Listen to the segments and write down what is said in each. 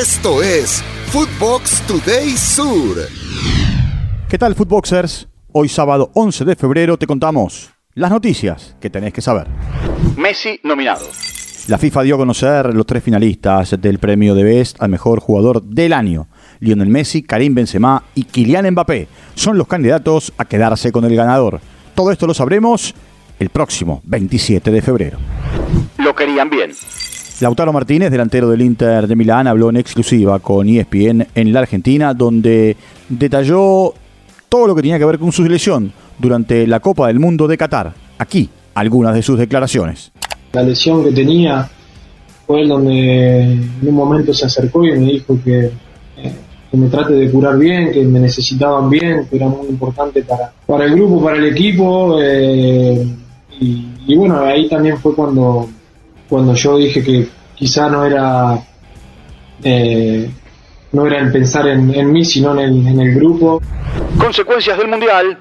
Esto es Footbox Today Sur. ¿Qué tal, Footboxers? Hoy sábado 11 de febrero te contamos las noticias que tenés que saber. Messi nominado. La FIFA dio a conocer los tres finalistas del premio de Best al mejor jugador del año. Lionel Messi, Karim Benzema y Kylian Mbappé son los candidatos a quedarse con el ganador. Todo esto lo sabremos el próximo 27 de febrero. Lo querían bien. Lautaro Martínez, delantero del Inter de Milán, habló en exclusiva con ESPN en la Argentina, donde detalló todo lo que tenía que ver con su lesión durante la Copa del Mundo de Qatar. Aquí, algunas de sus declaraciones. La lesión que tenía fue donde en un momento se acercó y me dijo que, eh, que me trate de curar bien, que me necesitaban bien, que era muy importante para, para el grupo, para el equipo. Eh, y bueno, ahí también fue cuando cuando yo dije que quizá no era eh, no era el pensar en, mí, sino en el, grupo. Consecuencias del Mundial.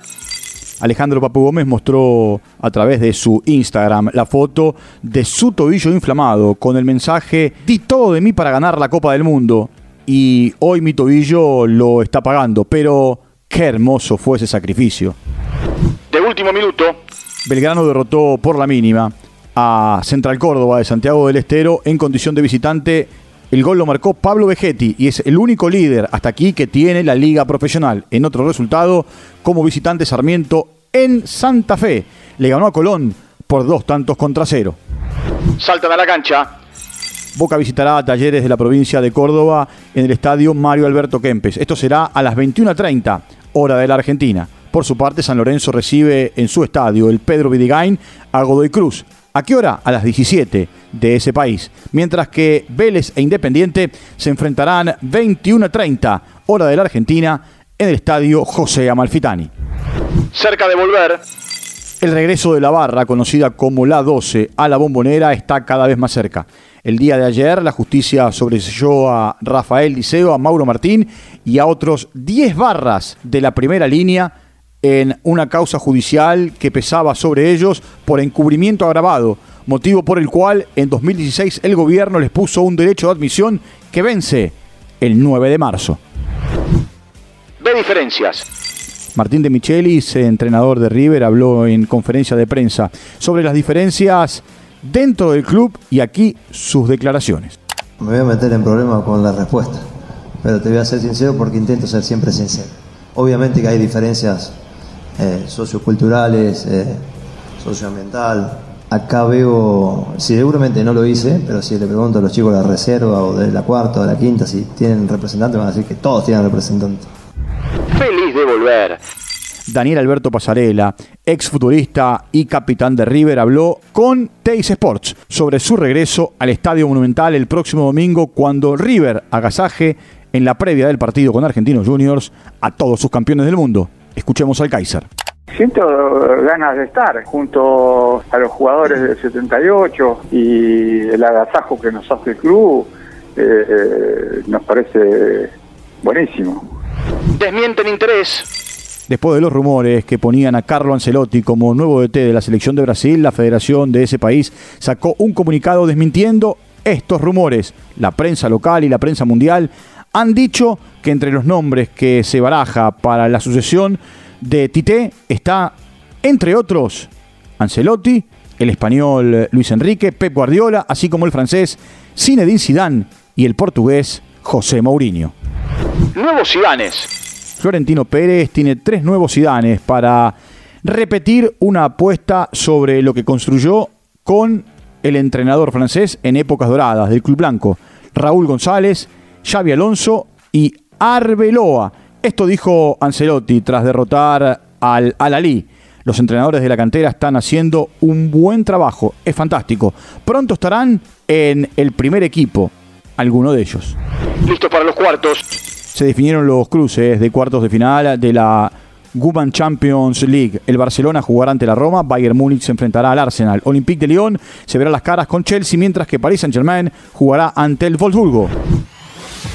Alejandro Papu Gómez mostró a través de su Instagram la foto de su tobillo inflamado con el mensaje di todo de mí para ganar la Copa del Mundo y hoy mi tobillo lo está pagando, pero qué hermoso fue ese sacrificio. De último minuto. Belgrano derrotó por la mínima a Central Córdoba de Santiago del Estero en condición de visitante. El gol lo marcó Pablo Vegetti y es el único líder hasta aquí que tiene la liga profesional. En otro resultado, como visitante Sarmiento en Santa Fe, le ganó a Colón por dos tantos contra cero. Saltan a la cancha. Boca visitará a Talleres de la provincia de Córdoba en el estadio Mario Alberto Kempes. Esto será a las 21.30, hora de la Argentina. Por su parte, San Lorenzo recibe en su estadio el Pedro Vidigain a Godoy Cruz. ¿A qué hora? A las 17 de ese país. Mientras que Vélez e Independiente se enfrentarán 21.30 hora de la Argentina en el estadio José Amalfitani. Cerca de volver. El regreso de la barra, conocida como la 12, a la bombonera está cada vez más cerca. El día de ayer la justicia sobreselló a Rafael Liceo, a Mauro Martín y a otros 10 barras de la primera línea en una causa judicial que pesaba sobre ellos por encubrimiento agravado, motivo por el cual en 2016 el gobierno les puso un derecho de admisión que vence el 9 de marzo. De diferencias. Martín de Michelis, entrenador de River, habló en conferencia de prensa sobre las diferencias dentro del club y aquí sus declaraciones. Me voy a meter en problemas con la respuesta, pero te voy a ser sincero porque intento ser siempre sincero. Obviamente que hay diferencias eh, socioculturales, eh, socioambiental. Acá veo, seguramente no lo hice, pero si le pregunto a los chicos de la reserva o de la cuarta o de la quinta si tienen representante, van a decir que todos tienen representante. Feliz de volver. Daniel Alberto Pasarela, ex futurista y capitán de River, habló con Teis Sports sobre su regreso al Estadio Monumental el próximo domingo cuando River agasaje en la previa del partido con Argentinos Juniors a todos sus campeones del mundo. Escuchemos al Kaiser. Siento ganas de estar junto a los jugadores del 78 y el agasajo que nos hace el club eh, eh, nos parece buenísimo. Desmienten interés. Después de los rumores que ponían a Carlo Ancelotti como nuevo DT de la selección de Brasil, la federación de ese país sacó un comunicado desmintiendo estos rumores. La prensa local y la prensa mundial han dicho que entre los nombres que se baraja para la sucesión de Tite está, entre otros, Ancelotti, el español Luis Enrique, Pep Guardiola, así como el francés Zinedine Zidane y el portugués José Mourinho. Nuevos Zidanes. Florentino Pérez tiene tres nuevos Zidanes para repetir una apuesta sobre lo que construyó con el entrenador francés en épocas doradas del Club Blanco, Raúl González, Xavi Alonso y Arbeloa. Esto dijo Ancelotti tras derrotar al Al-Ali. Los entrenadores de la cantera están haciendo un buen trabajo, es fantástico. Pronto estarán en el primer equipo, alguno de ellos. Listo para los cuartos. Se definieron los cruces de cuartos de final de la Women Champions League. El Barcelona jugará ante la Roma, Bayern Múnich se enfrentará al Arsenal, Olympique de Lyon se verá las caras con Chelsea, mientras que Paris Saint-Germain jugará ante el Wolfsburgo.